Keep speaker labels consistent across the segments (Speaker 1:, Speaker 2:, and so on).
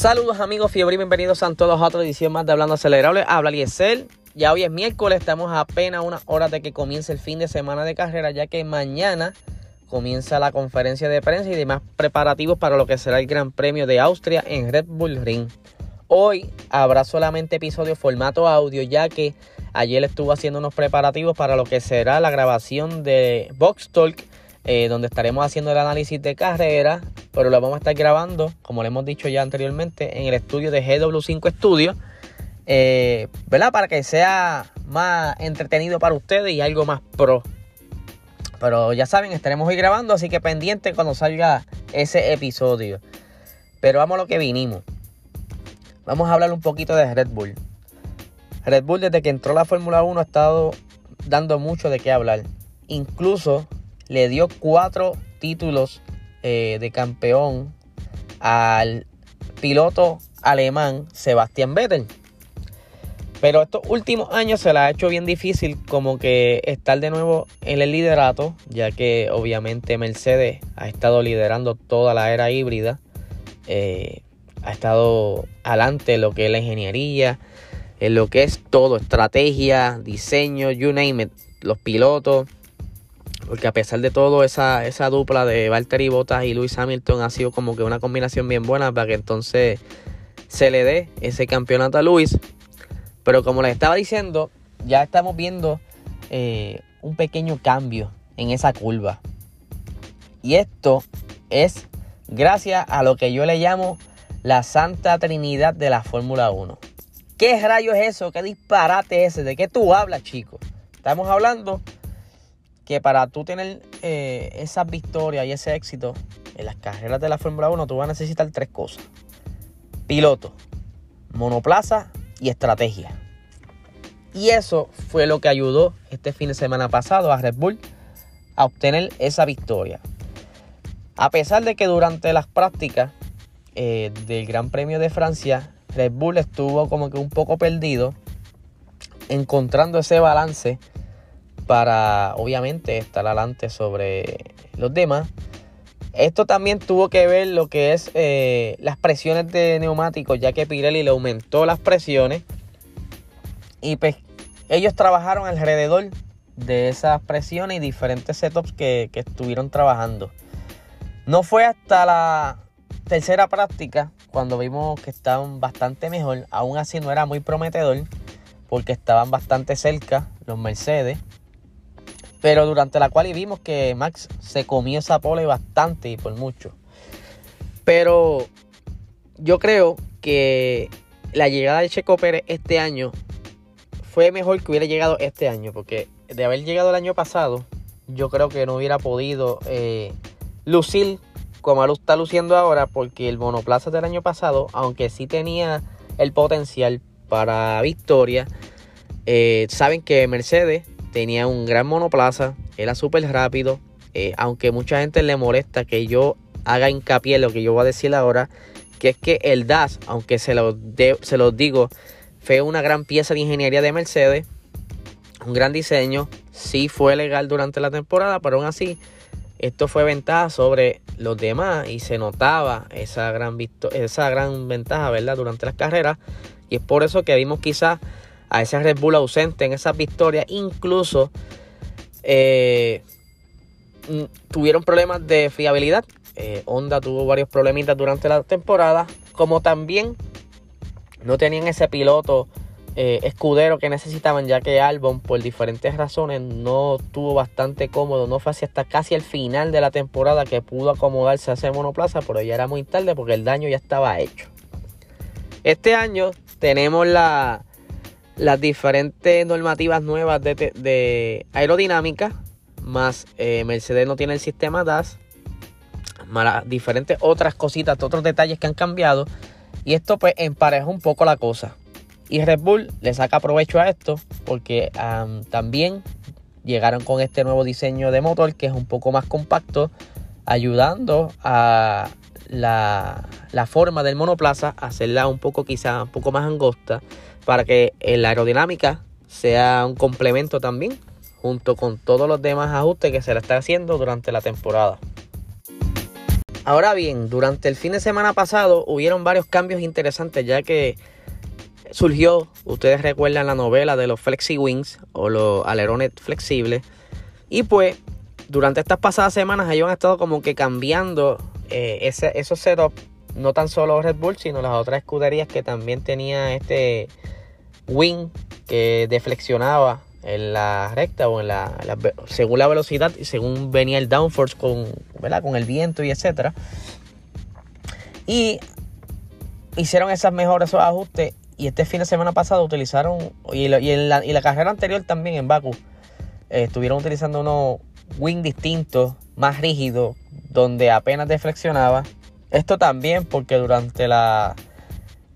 Speaker 1: Saludos amigos fiebre y bienvenidos a todos a otra edición más de Hablando Acelerable. Habla Liesel. Ya hoy es miércoles, estamos a apenas una hora de que comience el fin de semana de carrera, ya que mañana comienza la conferencia de prensa y demás preparativos para lo que será el Gran Premio de Austria en Red Bull Ring. Hoy habrá solamente episodio formato audio, ya que ayer estuvo haciendo unos preparativos para lo que será la grabación de Box Talk, eh, donde estaremos haciendo el análisis de carrera, pero lo vamos a estar grabando, como le hemos dicho ya anteriormente, en el estudio de GW5 Studio, eh, ¿verdad? Para que sea más entretenido para ustedes y algo más pro. Pero ya saben, estaremos hoy grabando, así que pendiente cuando salga ese episodio. Pero vamos a lo que vinimos. Vamos a hablar un poquito de Red Bull. Red Bull desde que entró la Fórmula 1 ha estado dando mucho de qué hablar. Incluso le dio cuatro títulos eh, de campeón al piloto alemán Sebastián Vettel. Pero estos últimos años se le ha hecho bien difícil como que estar de nuevo en el liderato, ya que obviamente Mercedes ha estado liderando toda la era híbrida. Eh, ha estado adelante en lo que es la ingeniería, en lo que es todo, estrategia, diseño, you name it, los pilotos. Porque a pesar de todo, esa, esa dupla de Valtteri Bottas y Lewis Hamilton ha sido como que una combinación bien buena para que entonces se le dé ese campeonato a Lewis. Pero como les estaba diciendo, ya estamos viendo eh, un pequeño cambio en esa curva. Y esto es gracias a lo que yo le llamo la Santa Trinidad de la Fórmula 1. ¿Qué rayo es eso? ¿Qué disparate es ese? ¿De qué tú hablas, chico? Estamos hablando que para tú tener eh, esas victorias y ese éxito en las carreras de la Fórmula 1, tú vas a necesitar tres cosas. Piloto, monoplaza y estrategia. Y eso fue lo que ayudó este fin de semana pasado a Red Bull a obtener esa victoria. A pesar de que durante las prácticas eh, del Gran Premio de Francia, Red Bull estuvo como que un poco perdido, encontrando ese balance para obviamente estar adelante sobre los demás. Esto también tuvo que ver lo que es eh, las presiones de neumáticos, ya que Pirelli le aumentó las presiones. Y pues ellos trabajaron alrededor de esas presiones y diferentes setups que, que estuvieron trabajando. No fue hasta la tercera práctica, cuando vimos que estaban bastante mejor, aún así no era muy prometedor, porque estaban bastante cerca los Mercedes. Pero durante la cual vimos que Max se comió esa pole bastante y por mucho. Pero yo creo que la llegada de Checo Pérez este año fue mejor que hubiera llegado este año. Porque de haber llegado el año pasado, yo creo que no hubiera podido eh, lucir como lo está luciendo ahora, porque el monoplaza del año pasado, aunque sí tenía el potencial para victoria, eh, saben que Mercedes tenía un gran monoplaza, era súper rápido, eh, aunque mucha gente le molesta que yo haga hincapié en lo que yo voy a decir ahora, que es que el DAS, aunque se los, se los digo, fue una gran pieza de ingeniería de Mercedes, un gran diseño, sí fue legal durante la temporada, pero aún así esto fue ventaja sobre los demás y se notaba esa gran, esa gran ventaja ¿verdad? durante las carreras. Y es por eso que vimos quizás a ese Red Bull ausente en esas victorias. Incluso eh, tuvieron problemas de fiabilidad. Eh, Honda tuvo varios problemitas durante la temporada. Como también no tenían ese piloto eh, escudero que necesitaban, ya que Albon, por diferentes razones, no tuvo bastante cómodo. No fue hasta casi el final de la temporada que pudo acomodarse a ese monoplaza, pero ya era muy tarde porque el daño ya estaba hecho. Este año tenemos la, las diferentes normativas nuevas de, aerodinámica, más eh, Mercedes no tiene el sistema DAS, más diferentes otras cositas, otros detalles que han cambiado. Y esto pues empareja un poco la cosa. Y Red Bull le saca provecho a esto porque también llegaron con este nuevo diseño de motor que es un poco más compacto, ayudando a la, forma del monoplaza, hacerla un poco quizá un poco más angosta, para que la aerodinámica sea un complemento también, junto con todos los demás ajustes que se le está haciendo durante la temporada. Ahora bien, durante el fin de semana pasado hubieron varios cambios interesantes ya que surgió, ustedes recuerdan la novela de los Flexi Wings o los alerones flexibles. Y pues durante estas pasadas semanas ellos han estado como que cambiando eh, ese, esos setups. No tan solo Red Bull, sino las otras escuderías que también tenía este wing que deflexionaba en la recta o en la, según la velocidad y según venía el downforce con, con el viento y etcétera. Y hicieron esas mejoras, esos ajustes y este fin de semana pasado utilizaron, y, en la, carrera anterior también en Baku, eh, estuvieron utilizando unos wing distintos, más rígidos, donde apenas deflexionaba. Esto también porque durante la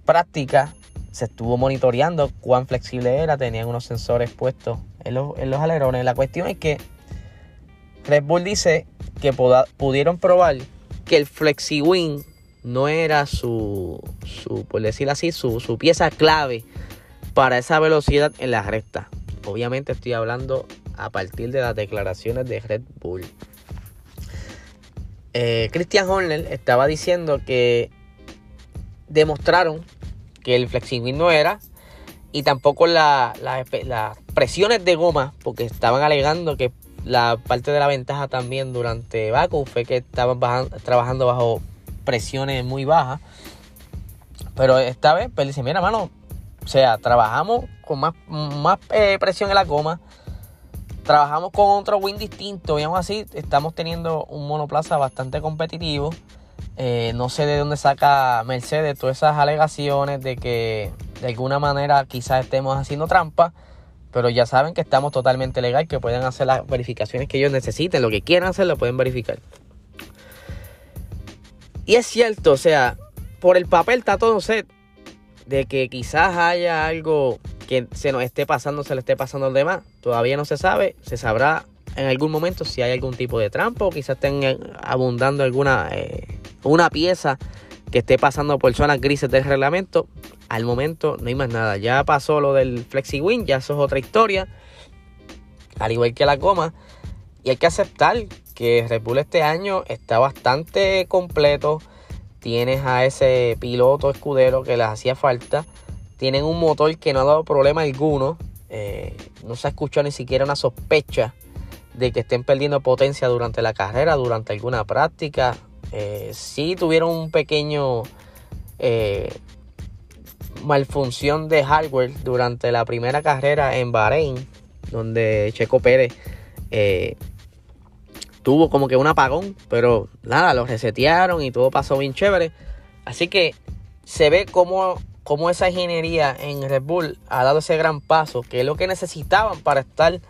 Speaker 1: práctica se estuvo monitoreando cuán flexible era, tenían unos sensores puestos en los, en los alerones. La cuestión es que Red Bull dice que pudieron probar que el Flexi Wing no era su, su por decirlo así, su, su, pieza clave para esa velocidad en la recta. Obviamente estoy hablando a partir de las declaraciones de Red Bull. Eh, Christian Horner estaba diciendo que demostraron que el FlexiWing no era y tampoco las presiones de goma, porque estaban alegando que la parte de la ventaja también durante Baku fue que estaban trabajando bajo presiones muy bajas. Pero esta vez, pues dice, mira, mano, o sea, trabajamos con más, más eh, presión en la goma. Trabajamos con otro win distinto y así estamos teniendo un monoplaza bastante competitivo. Eh, no sé de dónde saca Mercedes todas esas alegaciones de que de alguna manera quizás estemos haciendo trampa. Pero ya saben que estamos totalmente legal, que pueden hacer las verificaciones que ellos necesiten, lo que quieran hacer lo pueden verificar. Y es cierto, o sea, por el papel está todo set de que quizás haya algo que se nos esté pasando, se le esté pasando al demás. Todavía no se sabe, se sabrá en algún momento si hay algún tipo de trampa o quizás estén eh, abundando alguna eh, una pieza que esté pasando por zonas grises del reglamento. Al momento no hay más nada. Ya pasó lo del Flexi Wing, ya eso es otra historia. Al igual que la goma. Y hay que aceptar que Red Bull este año está bastante completo. Tienes a ese piloto escudero que les hacía falta. Tienen un motor que no ha dado problema alguno. Eh, no se ha escuchado ni siquiera una sospecha de que estén perdiendo potencia durante la carrera, durante alguna práctica. Eh, sí tuvieron un pequeño eh, malfunción de hardware durante la primera carrera en Bahrein, donde Checo Pérez tuvo como que un apagón, pero nada, lo resetearon y todo pasó bien chévere. Así que se ve como, como esa ingeniería en Red Bull ha dado ese gran paso, que es lo que necesitaban para estar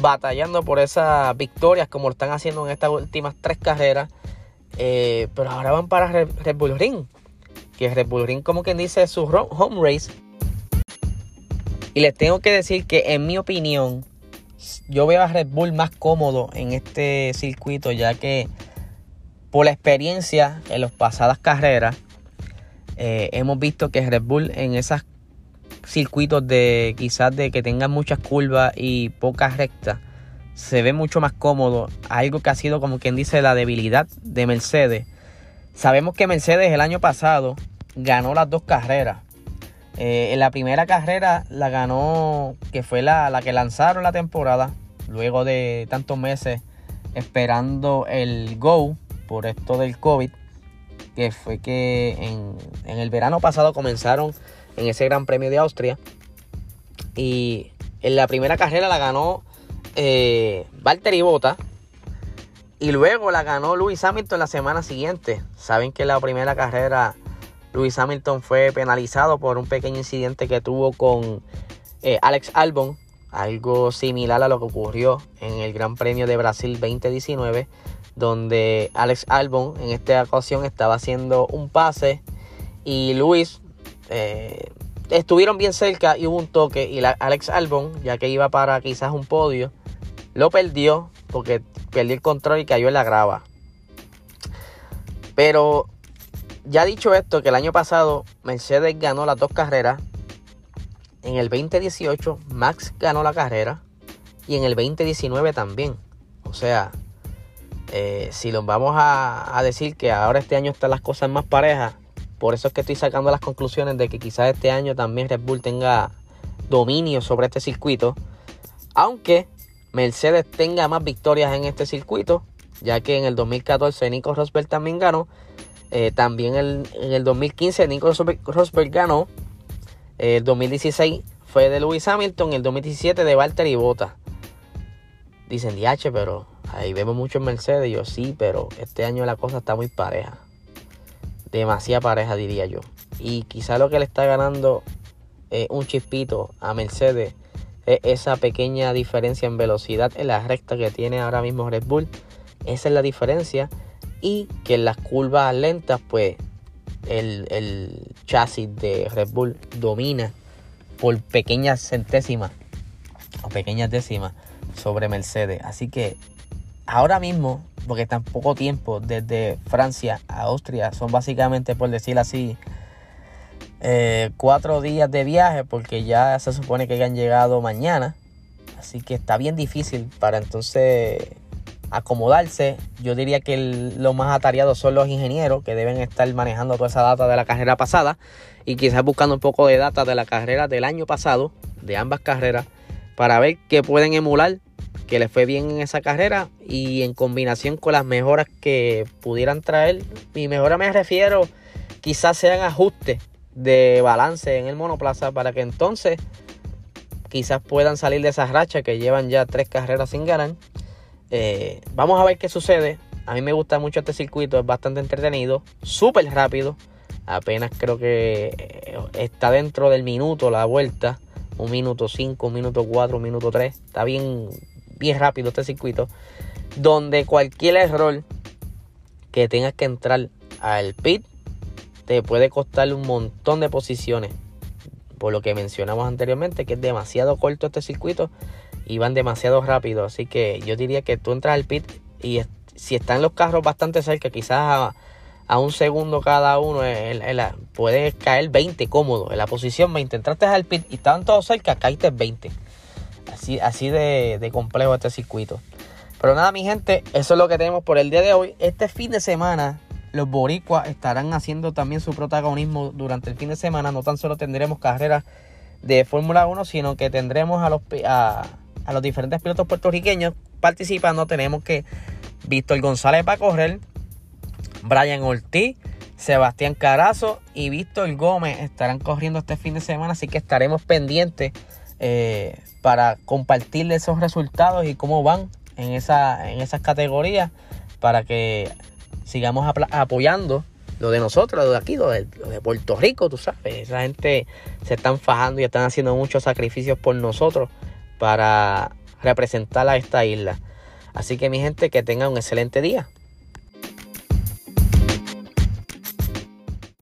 Speaker 1: batallando por esas victorias como lo están haciendo en estas últimas tres carreras. Eh, pero ahora van para Red, Bull Ring, que Red Bull Ring como quien dice su home race. Y les tengo que decir que en mi opinión, yo veo a Red Bull más cómodo en este circuito, ya que por la experiencia en las pasadas carreras, eh, hemos visto que Red Bull en esos circuitos de quizás de que tengan muchas curvas y pocas rectas, se ve mucho más cómodo. Algo que ha sido como quien dice la debilidad de Mercedes. Sabemos que Mercedes el año pasado ganó las dos carreras eh, en la primera carrera la ganó, que fue la, que lanzaron la temporada, luego de tantos meses esperando el Go por esto del COVID, que fue que en, el verano pasado comenzaron en ese Gran Premio de Austria. Y en la primera carrera la ganó eh, Valtteri Bota. Y luego la ganó Lewis Hamilton la semana siguiente. Saben que la primera carrera Lewis Hamilton fue penalizado por un pequeño incidente que tuvo con eh, Alex Albon, algo similar a lo que ocurrió en el Gran Premio de Brasil 2019, donde Alex Albon en esta ocasión estaba haciendo un pase y Luis eh, estuvieron bien cerca y hubo un toque y Alex Albon, ya que iba para quizás un podio, lo perdió porque perdió el control y cayó en la grava. Pero ya dicho esto, que el año pasado Mercedes ganó las dos carreras. En el 2018 Max ganó la carrera. Y en el 2019 también. O sea, Eh, si los vamos a, decir que ahora este año están las cosas más parejas, por eso es que estoy sacando las conclusiones de que quizás este año también Red Bull tenga dominio sobre este circuito. Aunque Mercedes tenga más victorias en este circuito, ya que en el 2014 Nico Rosberg también ganó. Eh, también en el 2015 Nico Rosberg ganó. El 2016 fue de Lewis Hamilton. El 2017 de Valtteri Bottas. Dicen, DH, pero ahí vemos mucho en Mercedes. Yo sí, pero este año la cosa está muy pareja. Demasiada pareja, diría yo. Y quizá lo que le está ganando eh, un chispito a Mercedes es esa pequeña diferencia en velocidad en la recta que tiene ahora mismo Red Bull. Esa es la diferencia. Y que en las curvas lentas, pues el, el chasis de Red Bull domina por pequeñas centésimas o pequeñas décimas sobre Mercedes. Así que ahora mismo, porque tan poco tiempo desde Francia a Austria, son básicamente, por decir así, eh, cuatro días de viaje, porque ya se supone que han llegado mañana. Así que está bien difícil para entonces acomodarse. Yo diría que lo más atareados son los ingenieros que deben estar manejando toda esa data de la carrera pasada y quizás buscando un poco de data de la carrera del año pasado, de ambas carreras, para ver qué pueden emular, que les fue bien en esa carrera y en combinación con las mejoras que pudieran traer. Mi mejora me refiero, quizás sean ajustes de balance en el monoplaza para que entonces quizás puedan salir de esas rachas que llevan ya tres carreras sin ganar eh, vamos a ver qué sucede. A mí me gusta mucho este circuito, es bastante entretenido, súper rápido. Apenas creo que eh, está dentro del minuto la vuelta. Un minuto 5, un minuto 4, un minuto 3. Está bien, bien rápido este circuito. Donde cualquier error que tengas que entrar al pit te puede costar un montón de posiciones. Por lo que mencionamos anteriormente, que es demasiado corto este circuito y van demasiado rápido. Así que yo diría que tú entras al pit y si están los carros bastante cerca, quizás a, un segundo cada uno, puedes caer 20 cómodo. En la posición 20 entraste al pit y estaban todos cerca, caíste 20. Así, así de, de complejo este circuito. Pero nada, mi gente, eso es lo que tenemos por el día de hoy. Este fin de semana los boricuas estarán haciendo también su protagonismo durante el fin de semana. No tan solo tendremos carreras de Fórmula 1, sino que tendremos a los, a, a los diferentes pilotos puertorriqueños participando. Tenemos que Víctor González va a correr, Brian Ortiz, Sebastián Carazo y Víctor Gómez estarán corriendo este fin de semana, así que estaremos pendientes eh, para compartirles esos resultados y cómo van en, esa, en esas categorías para que sigamos apoyando lo de nosotros, lo de aquí, lo de, lo de, Puerto Rico, tú sabes. Esa gente se están fajando y están haciendo muchos sacrificios por nosotros para representar a esta isla. Así que mi gente, que tengan un excelente día.